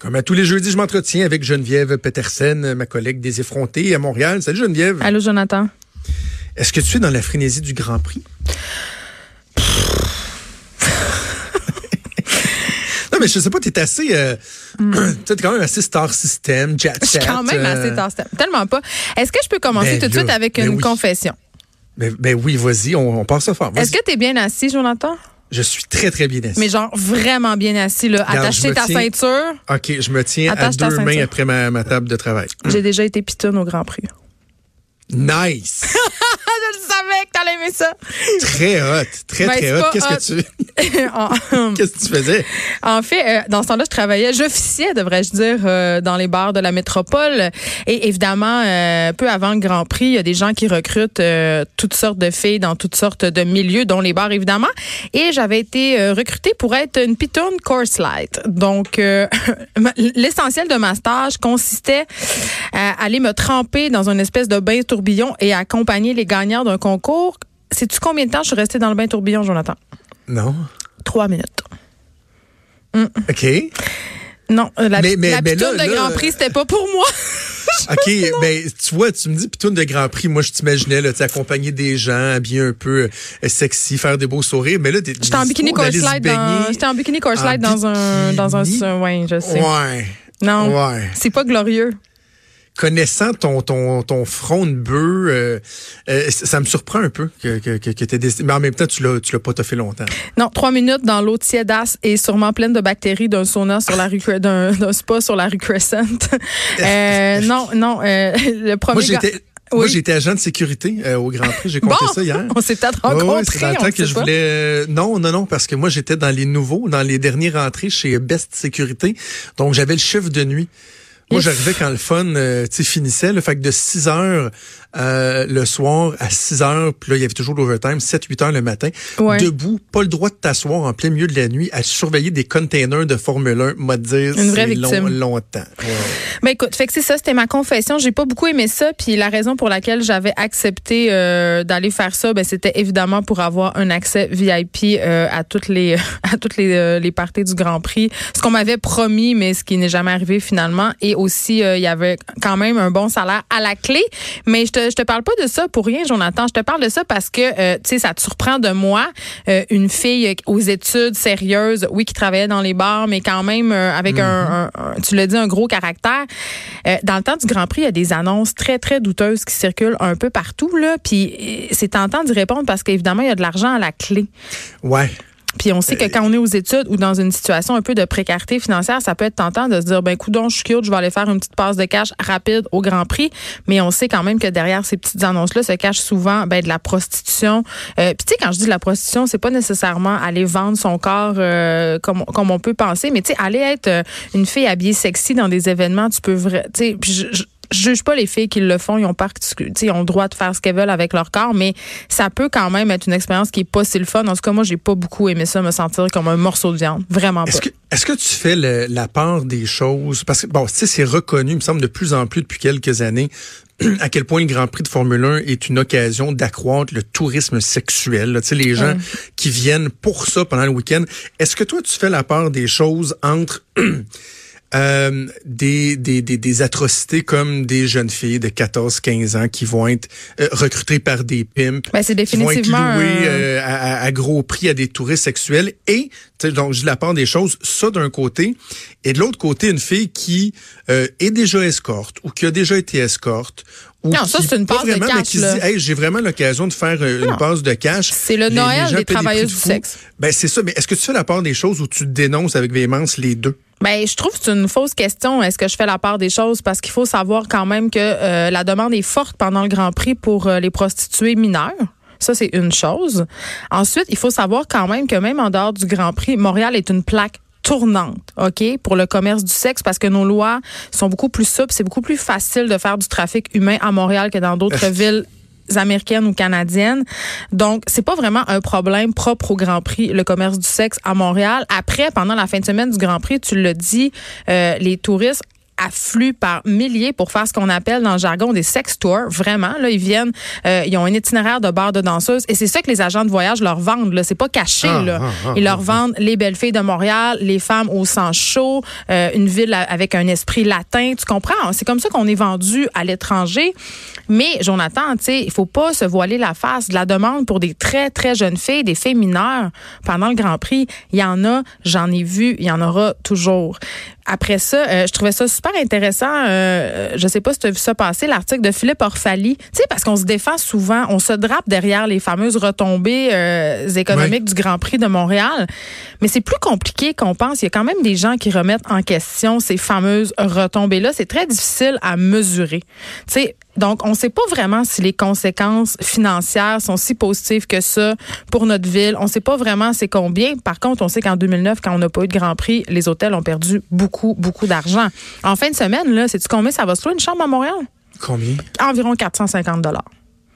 Comme à tous les jeudis, je m'entretiens avec Geneviève Petersen, ma collègue des effrontés à Montréal. Salut Geneviève. Allô Jonathan. Est-ce que tu es dans la frénésie du Grand Prix? non, mais je sais pas, tu es assez. Euh, tu es quand même assez star system, jet Je suis quand même euh, assez star Tellement pas. Est-ce que je peux commencer Ben tout de suite avec ben une oui. confession? Ben, ben oui, vas-y, on, on passe ça fort. Est-ce que tu es bien assis, Jonathan? Je suis très, très bien assis. Mais genre vraiment bien assis, là. Regarde, Attaché ta tiens- ceinture. OK, je me tiens Attache à deux mains après ma, ma table de travail. J'ai déjà été pitonne au Grand Prix. Nice! je le savais que t'allais aimer ça. très hot, très, Ben, très hot. Qu'est-ce que tu en, qu'est-ce que tu faisais? en fait, euh, dans ce temps-là, je travaillais, j'officiais, devrais-je dire, euh, dans les bars de la métropole. Et évidemment, euh, peu avant le Grand Prix, il y a des gens qui recrutent euh, toutes sortes de filles dans toutes sortes de milieux, dont les bars, évidemment. Et j'avais été euh, recrutée pour être une pitoune course light. Donc, euh, l'essentiel de ma stage consistait à aller me tremper dans une espèce de bain tourbillon et accompagner les gagnants d'un concours. Sais-tu combien de temps je suis restée dans le bain tourbillon, Jonathan? Non. Trois minutes. OK. Non, euh, la, Mais- mais- la mais pitoune là, de là, Grand Prix, c'était pas pour moi. OK, ben tu vois, tu me dis pitoune de Grand Prix, moi je t'imaginais là, accompagner des gens, habiller un peu euh, sexy, faire des beaux sourires, mais là J'étais en bikini light dans, j'étais en bikini light dans un, dans un, ouais, je sais. Ouais. Non. Ouais. C'est pas glorieux. Connaissant ton ton ton front de bœuf, euh, euh, ça me surprend un peu que que que, que mais en même temps tu l'as tu l'as pas fait longtemps. Non, trois minutes dans l'eau tiédasse et sûrement pleine de bactéries d'un sauna sur la rue, d'un, d'un spa sur la rue Crescent. euh, non, non, le premier Moi j'étais moi j'étais agent de sécurité euh, au Grand Prix, j'ai compté Bon, ça hier. on s'est peut-être Ouais, ouais, rencontrés, ne que je voulais. euh, Non, non, non, parce que moi j'étais dans les nouveaux, dans les derniers rentrées chez Best Sécurité. Donc j'avais le chef de nuit. Moi, j'arrivais quand le fun euh, tu sais, finissait. Le fait que de 6 heures euh, le soir à 6 heures, puis là, il y avait toujours l'overtime, 7-8 heures le matin, Ouais. debout, pas le droit de t'asseoir en plein milieu de la nuit à surveiller des containers de Formule 1, m'a dire, Une vraie c'est long, victime. longtemps. Ouais. Ben écoute, fait que c'est ça, c'était ma confession. J'ai pas beaucoup aimé ça, puis la raison pour laquelle j'avais accepté euh, d'aller faire ça, ben c'était évidemment pour avoir un accès VIP euh, à toutes les à toutes les euh, les parties du Grand Prix. Ce qu'on m'avait promis, mais ce qui n'est jamais arrivé finalement. Et aussi, euh, il y avait quand même un bon salaire à la clé. Mais je te je te parle pas de ça pour rien, Jonathan. Je te parle de ça parce que euh, tu sais, ça te surprend de moi, euh, une fille aux études sérieuses, oui, qui travaillait dans les bars, mais quand même avec un, un- un- tu l'as dit, un gros caractère. Dans le temps du Grand Prix, il y a des annonces très, très douteuses qui circulent un peu partout. Là, puis c'est tentant d'y répondre parce qu'évidemment, il y a de l'argent à la clé. Ouais. Puis on sait que quand on est aux études ou dans une situation un peu de précarité financière, ça peut être tentant de se dire, ben coudon, je suis cute, je vais aller faire une petite passe de cash rapide au Grand Prix. Mais on sait quand même que derrière ces petites annonces-là se cache souvent ben, de la prostitution. Euh, Puis tu sais, quand je dis de la prostitution, c'est pas nécessairement aller vendre son corps euh, comme, comme on peut penser, mais tu sais, aller être euh, une fille habillée sexy dans des événements, tu peux vrai, tu sais, je- juge pas les filles qui le font, ils ont ils le droit de faire ce qu'elles veulent avec leur corps, mais ça peut quand même être une expérience qui est pas si le fun. En tout cas, moi, j'ai pas beaucoup aimé ça, me sentir comme un morceau de viande, vraiment pas. Est-ce que, tu fais le- la part des choses? Parce que, bon, tu sais, c'est reconnu, il me semble, de plus en plus depuis quelques années, à quel point le Grand Prix de Formule 1 est une occasion d'accroître le tourisme sexuel. là. Tu sais, les gens qui viennent pour ça pendant le week-end. Est-ce que toi, tu fais la part des choses entre... euh, des, des, des, des atrocités comme des jeunes filles de 14-15 ans qui vont être euh, recrutées par des pimps, Ben, c'est qui vont être un- euh, à, gros prix à des touristes sexuels. Et, donc, je la part des choses, ça d'un côté. Et de l'autre côté, une fille qui est déjà escorte ou qui a déjà été escorte. Ou Non, ça, qui- c'est une pas passe de vraiment, mais cash, qui se là. dit, hey, j'ai vraiment l'occasion de faire euh, une passe de cash. C'est le Les- Noël des travailleuses de du sexe. Ben, c'est ça. Mais est-ce que tu fais la part des choses où tu dénonces avec véhémence les deux? Ben, je trouve que c'est une fausse question. Est-ce que je fais la part des choses? Parce qu'il faut savoir quand même que euh, la demande est forte pendant le Grand Prix pour euh, les prostituées mineures. Ça, c'est une chose. Ensuite, il faut savoir quand même que même en dehors du Grand Prix, Montréal est une plaque tournante, OK, pour le commerce du sexe parce que nos lois sont beaucoup plus souples. C'est beaucoup plus facile de faire du trafic humain à Montréal que dans d'autres villes américaines ou canadiennes. Donc, c'est pas vraiment un problème propre au Grand Prix, le commerce du sexe à Montréal. Après, pendant la fin de semaine du Grand Prix, tu l'as dit, euh, les touristes affluent par milliers pour faire ce qu'on appelle dans le jargon des sex tours. Vraiment, là, ils viennent, euh, ils ont un itinéraire de bar de danseuses et c'est ça que les agents de voyage leur vendent. Là, c'est pas caché. Ah, là. ah, ah, ils leur vendent les belles filles de Montréal, les femmes au sang chaud, euh, une ville avec un esprit latin. Tu comprends? C'est comme ça qu'on est vendu à l'étranger. Mais Jonathan, tu sais, il faut pas se voiler la face de la demande pour des très très jeunes filles, des filles mineures pendant le Grand Prix. Il y en a, j'en ai vu, il y en aura toujours. Après ça, euh, je trouvais ça super intéressant. Euh, je sais pas si tu as vu ça passer, l'article de Philippe Orfali. Tu sais, parce qu'on se défend souvent, on se drape derrière les fameuses retombées euh, économiques du Grand Prix de Montréal. Mais c'est plus compliqué qu'on pense. Il y a quand même des gens qui remettent en question ces fameuses retombées-là. C'est très difficile à mesurer. Tu sais, donc, on ne sait pas vraiment si les conséquences financières sont si positives que ça pour notre ville. On ne sait pas vraiment c'est combien. Par contre, on sait qu'en 2009, quand on n'a pas eu de Grand Prix, les hôtels ont perdu beaucoup, beaucoup d'argent. En fin de semaine, là, sais-tu combien ça va se louer une chambre à Montréal? Combien? Environ 450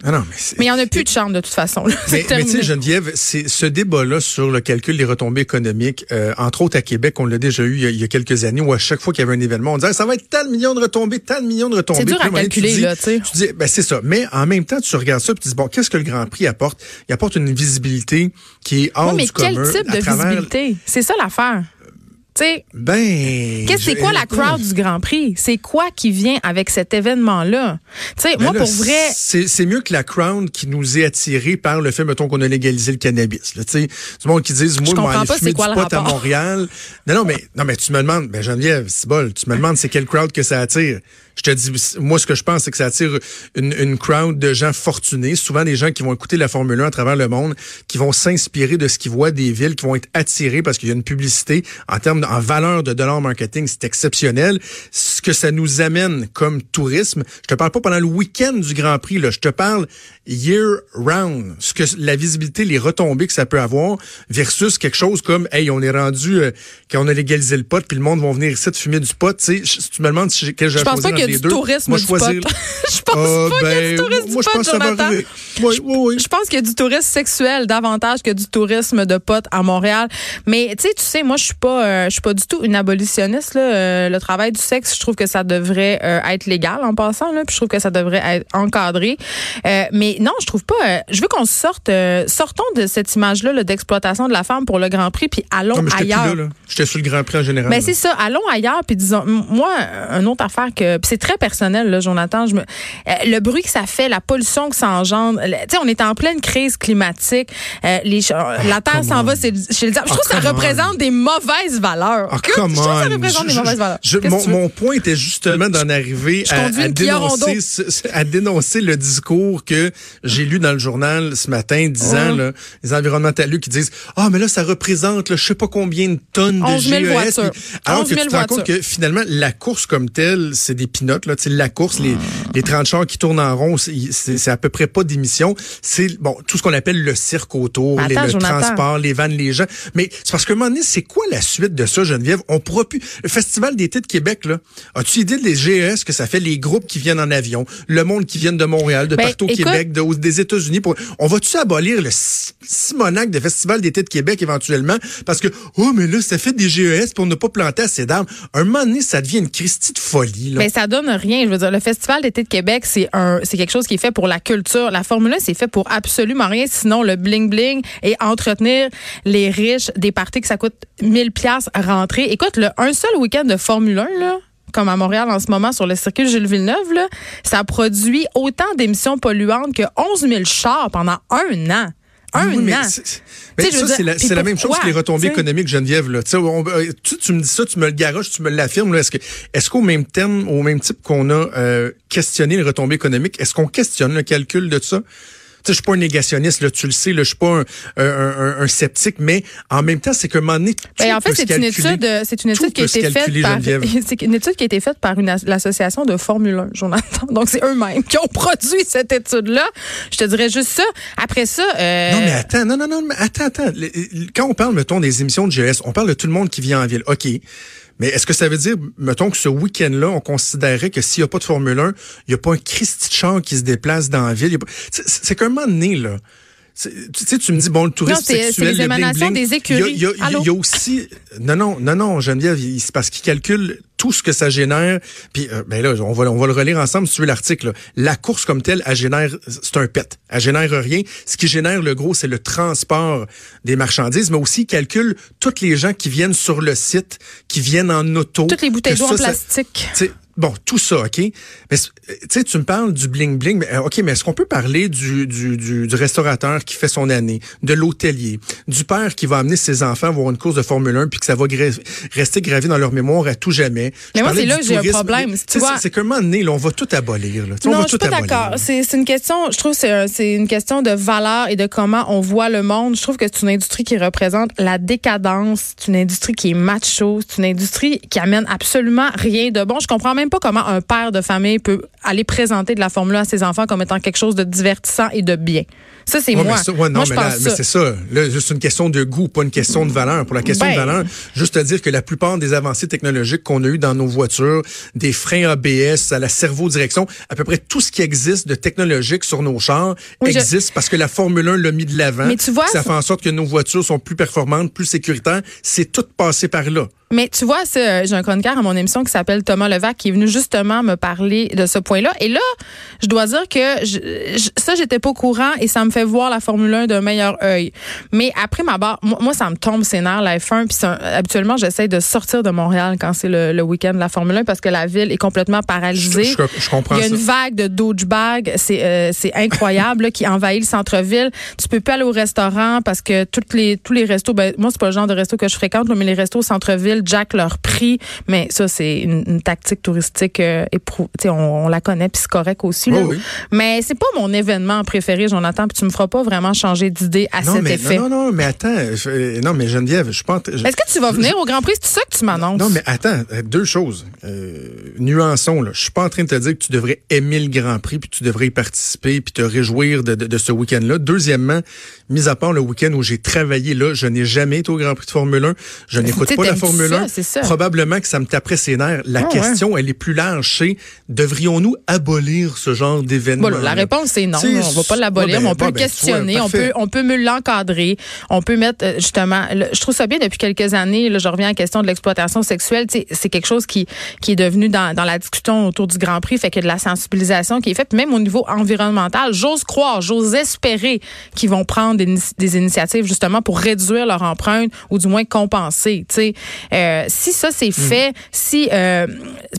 ah non, mais il n'y en a plus de chambre de toute façon. mais, tu sais, Geneviève, c'est ce débat-là sur le calcul des retombées économiques, euh, entre autres à Québec, on l'a déjà eu il y, a, quelques années, où à chaque fois qu'il y avait un événement, on disait ça va être tant de millions de retombées, tant de millions de retombées. C'est dur à calculer, là, tu sais. Tu dis, ben c'est ça. Mais en même temps, tu regardes ça et tu dis, bon, qu'est-ce que le Grand Prix apporte? Il apporte une visibilité qui est hors mais du quel commun. type de visibilité? C'est ça l'affaire. T'sais, ben, qu'est-ce c'est quoi la crowd du Grand Prix? C'est quoi qui vient avec cet événement-là? Tu sais, moi ben pour vrai, c'est mieux que la crowd qui nous est attirée par le fait mettons qu'on a légalisé le cannabis. Tu sais, du monde qui disent moi, je pas quoi pot à Montréal. Non, non, mais non, mais tu me demandes, ben Geneviève, c'est bol, tu me demandes c'est quelle crowd que ça attire. Je te dis, moi, ce que je pense, c'est que ça attire une, une crowd de gens fortunés, souvent des gens qui vont écouter la Formule 1 à travers le monde, qui vont s'inspirer de ce qu'ils voient des villes, qui vont être attirés parce qu'il y a une publicité en termes, en valeur de dollars marketing, c'est exceptionnel. Ce que ça nous amène comme tourisme, je te parle pas pendant le week-end du Grand Prix, là, je te parle year round, ce que la visibilité, les retombées que ça peut avoir, versus quelque chose comme, hey, on est rendu euh, quand on a légalisé le pot, puis le monde va venir ici de fumer du pot. Tu sais, tu me demandes si, quel je pense pas qu'il y a du tourisme moi, du pot. je pense ah, pas qu'il y a du ben, tourisme moi, du pot, Jonathan. Oui, oui, oui. Je pense qu'il y a du tourisme sexuel davantage que du tourisme de pot à Montréal. Mais tu sais, tu sais, moi, je suis pas, euh, je suis pas du tout une abolitionniste. Là. Euh, le travail du sexe, je trouve que ça devrait euh, être légal en passant. Là, puis je trouve que ça devrait être encadré. mais non, je trouve pas. je veux qu'on sorte, sortons de cette image-là d'exploitation de la femme pour le Grand Prix, puis allons non, ailleurs. J'étais sur le Grand Prix en général. Mais ben, c'est ça, allons ailleurs, puis disons, moi, une autre affaire que, c'est très personnel, là, Jonathan. Je me, le bruit que ça fait, la pollution que ça engendre. Tu sais, on est en pleine crise climatique. les, ah, la terre s'en va chez le diable. Je trouve que ça représente des mauvaises valeurs. Comment? ça représente des mauvaises valeurs. mon, mon, point était justement d'en arriver à, à, dénoncer, à dénoncer le discours que j'ai lu dans le journal ce matin disant, là, les environnementalistes qui disent, ah, mais là, ça représente, là, je sais pas combien de tonnes de GES. alors que tu te rends compte que finalement, la course comme telle, c'est des pinottes, là. la course, les, les 30 chars qui tournent en rond, c'est à peu près pas d'émissions. C'est, bon, tout ce qu'on appelle le cirque autour, les, le transport, les vannes, les gens. Mais c'est parce que un moment donné, c'est quoi la suite de ça, Geneviève? On pourra plus. Le Festival d'été de Québec, là, as-tu idée des GES que ça fait les groupes qui viennent en avion, le monde qui vient de Montréal, de ben, partout au Québec, de, des États-Unis? Pour... On va-tu abolir le Simonac de Festival d'été de Québec éventuellement? Parce que, oh, mais là, ça fait des GES pour ne pas planter assez d'arbres. Un moment donné, ça devient une Christie de folie. Là. Ça donne rien. Je veux dire, le Festival d'été de Québec, c'est quelque chose qui est fait pour la culture. La Formule 1, c'est fait pour absolument rien, sinon le bling-bling et entretenir les riches des parties que ça coûte 1000 pièces à rentrer. Écoute, le, un seul week-end de Formule 1, là, comme à Montréal en ce moment sur le circuit Gilles Villeneuve, ça produit autant d'émissions polluantes que 11 000 chars pendant un an. Un an. Mais ça, c'est la, même chose que les retombées économiques, Geneviève. Là. Euh, tu, tu me dis ça, tu me le garoches, tu me l'affirmes. Est-ce que, est-ce qu'au même terme, au même type qu'on a euh, questionné les retombées économiques, est-ce qu'on questionne le calcul de ça? Je suis pas un négationniste, là, tu le sais, là, je suis pas un, un, un, sceptique, mais en même temps, c'est que un moment donné, ben, en fait, c'est une étude, c'est une étude qui a été faite par, c'est une étude qui a été faite par une l'association de Formule 1, Jonathan. Donc c'est eux-mêmes qui ont produit cette étude-là. Je te dirais juste ça. Après ça, euh... non mais attends, non non non, mais attends attends. Quand on parle mettons des émissions de GS, on parle de tout le monde qui vient en ville. Ok. Mais est-ce que ça veut dire, mettons que ce week-end-là, on considérait que s'il n'y a pas de Formule 1, il n'y a pas un Christy char qui se déplace dans la ville? C'est qu'un moment donné, là, Tu sais, tu me dis, bon, le tourisme non, c'est, sexuel, les émanations des écuries. Y, y il y a, aussi... Non, non, non, non, Geneviève, c'est parce qu'ils calculent tout ce que ça génère. Puis, euh, ben là, on va, on va le relire ensemble si tu veux l'article. La course comme telle, elle génère... C'est un pet. Elle génère rien. Ce qui génère le gros, c'est le transport des marchandises, mais aussi ils calculent toutes les gens qui viennent sur le site, qui viennent en auto. Toutes les bouteilles d'eau en plastique. Ça, Bon, tout ça, OK. Mais tu sais, tu me parles du bling-bling, mais OK, mais est-ce qu'on peut parler du, du, du, du, restaurateur qui fait son année, de l'hôtelier, du père qui va amener ses enfants voir une course de Formule 1 puis que ça va gra rester gravé dans leur mémoire à tout jamais? Mais moi, c'est là que j'ai un problème. C'est qu'un moment donné, là, on va tout abolir. Là. Non, on va je suis pas d'accord. C'est une question, je trouve que c'est une question de valeur et de comment on voit le monde. Je trouve que c'est une industrie qui représente la décadence, c'est une industrie qui est macho, c'est une industrie qui amène absolument rien de bon. Je comprends même pas comment un père de famille peut aller présenter de la Formule 1 à ses enfants comme étant quelque chose de divertissant et de bien. Ça, c'est moi. Mais ouais, non, moi, je mais, pense mais c'est ça. Là, juste une question de goût, pas une question de valeur. Pour la question ben, de valeur, juste à dire que la plupart des avancées technologiques qu'on a eues dans nos voitures, des freins ABS, à la cerveau-direction, à peu près tout ce qui existe de technologique sur nos chars oui, existe je... parce que la Formule 1 l'a mis de l'avant. Mais tu vois, ça fait en sorte que nos voitures sont plus performantes, plus sécuritaires. C'est tout passé par là. Mais tu vois, j'ai un chroniqueur à mon émission qui s'appelle Thomas Levac qui est venu justement me parler de ce point-là. Et là, je dois dire que je, je, ça, j'étais pas au courant et ça me fait voir la Formule 1 d'un meilleur œil. Mais après ma barre, moi, ça me tombe scénar la F1. Puis habituellement, j'essaie de sortir de Montréal quand c'est le, le week-end de la Formule 1 parce que la ville est complètement paralysée. Je, je, comprends Il y a une ça. vague de douchebag, c'est euh, incroyable, là, qui envahit le centre-ville. Tu peux pas aller au restaurant parce que toutes les tous les restos, ben moi c'est pas le genre de resto que je fréquente, mais les restos au centre-ville, Jack leur prix. Mais ça c'est une, une, tactique touristique euh, éprou on, on la connaît puis c'est correct aussi. Là. Oh oui. Mais c'est pas mon événement préféré, Jonathan. Puis tu me feras pas vraiment changer d'idée à non, cet mais, effet. Non, non, non, mais attends. Je, non, mais Geneviève, je pense. Est-ce que tu vas venir au Grand Prix? C'est ça que tu m'annonces? Non, mais attends, deux choses. Euh, nuançons, là. Je suis pas en train de te dire que tu devrais aimer le Grand Prix, puis tu devrais y participer, puis te réjouir de, de, de ce week-end-là. Deuxièmement, mis à part le week-end où j'ai travaillé là, je n'ai jamais été au Grand Prix de Formule 1. Je n'écoute pas la Formule ça, 1. Ça. Probablement que ça me taperait ses nerfs. La Ah, question, ouais. elle est plus large. C'est devrions-nous abolir ce genre d'événement? Bon, la réponse c'est non. On va pas l'abolir, mais on peut ben, le questionner, ouais, on peut, on peut me l'encadrer, on peut mettre euh, justement. Le, je trouve ça bien depuis quelques années. Là, je reviens à la question de l'exploitation sexuelle. C'est quelque chose qui qui est devenu dans, dans la discussion autour du Grand Prix, fait que de la sensibilisation qui est faite, même au niveau environnemental. J'ose croire, j'ose espérer qu'ils vont prendre des, des, initiatives justement pour réduire leur empreinte ou du moins compenser. Euh, si ça c'est fait, mm. si euh,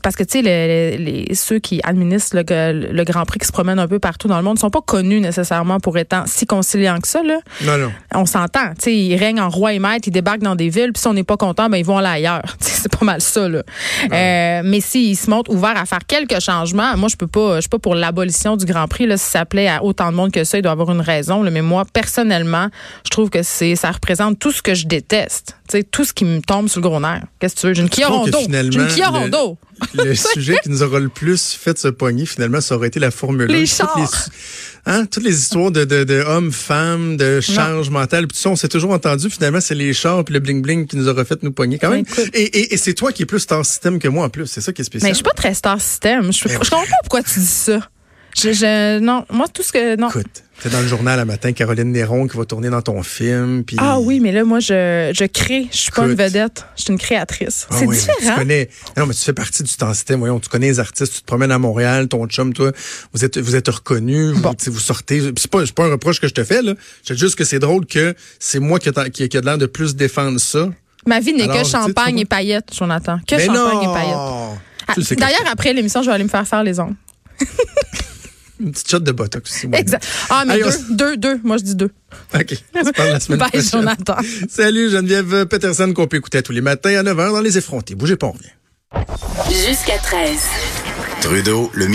parce que tu sais les, les, ceux qui administrent le, le Grand Prix qui se promènent un peu partout dans le monde sont pas connus nécessairement pour étant si conciliants que ça. Là. Non, non. On s'entend. Ils règnent en roi et maître, ils débarquent dans des villes, puis si on n'est pas content, ben ils vont aller ailleurs. c'est pas mal ça. Là. Euh, mais s'ils se montrent ouverts à faire quelques changements, moi je peux pas, je suis pas pour l'abolition du Grand Prix. Là, si ça plaît à autant de monde que ça, il doit avoir une raison. Là. Mais moi, personnellement, je trouve que c'est, ça représente tout ce que je déteste. Tout ce qui me tombe sur le gros nerf. Qu'est-ce que tu veux? J'ai une Kia Rondo. J'ai une Kia Rondo. Le, sujet qui nous aura le plus fait se pogner, finalement, ça aurait été la Formule 1. Les chars. Toutes les, hein, toutes les histoires de, de, de hommes, femmes, de charge non. mentale, puis tout ça, on s'est toujours entendu, finalement, c'est les chars puis le bling-bling qui nous aura fait nous pogner quand même. Et, et, et c'est toi qui es plus star system que moi en plus, c'est ça qui est spécial. Mais je suis pas très star system. Je, je comprends pas pourquoi tu dis ça. Je, je, non, moi, tout ce que. Non. Écoute, c'est dans le journal à matin, Caroline Néron qui va tourner dans ton film. Puis... Ah oui, mais là, moi, je, je crée. Je suis pas une vedette. Je suis une créatrice. Ah c'est oui, différent. Tu connais, non, mais tu fais partie du temps système. Voyons, tu connais les artistes, tu te promènes à Montréal, ton chum, toi, vous êtes, vous êtes reconnus, vous, bon. vous sortez. C'est pas, pas un reproche que je te fais, là. Je dis juste que c'est drôle que c'est moi qui a, qui, a de l'air de plus défendre ça. Ma vie n'est que champagne et paillettes, Jonathan. Que mais champagne non! et paillettes. D'ailleurs, après l'émission, je vais aller me faire faire les ongles. Une petite shot de botox aussi. Moi. Exact. Ah, mais Allez, deux, on... deux, deux. Moi, je dis deux. OK. On se parle la semaine Bye, prochaine. Jonathan. Salut, Geneviève Peterson, qu'on peut écouter tous les matins à 9h dans Les Effrontés. Bougez pas, on revient. Jusqu'à 13. Trudeau, le midi.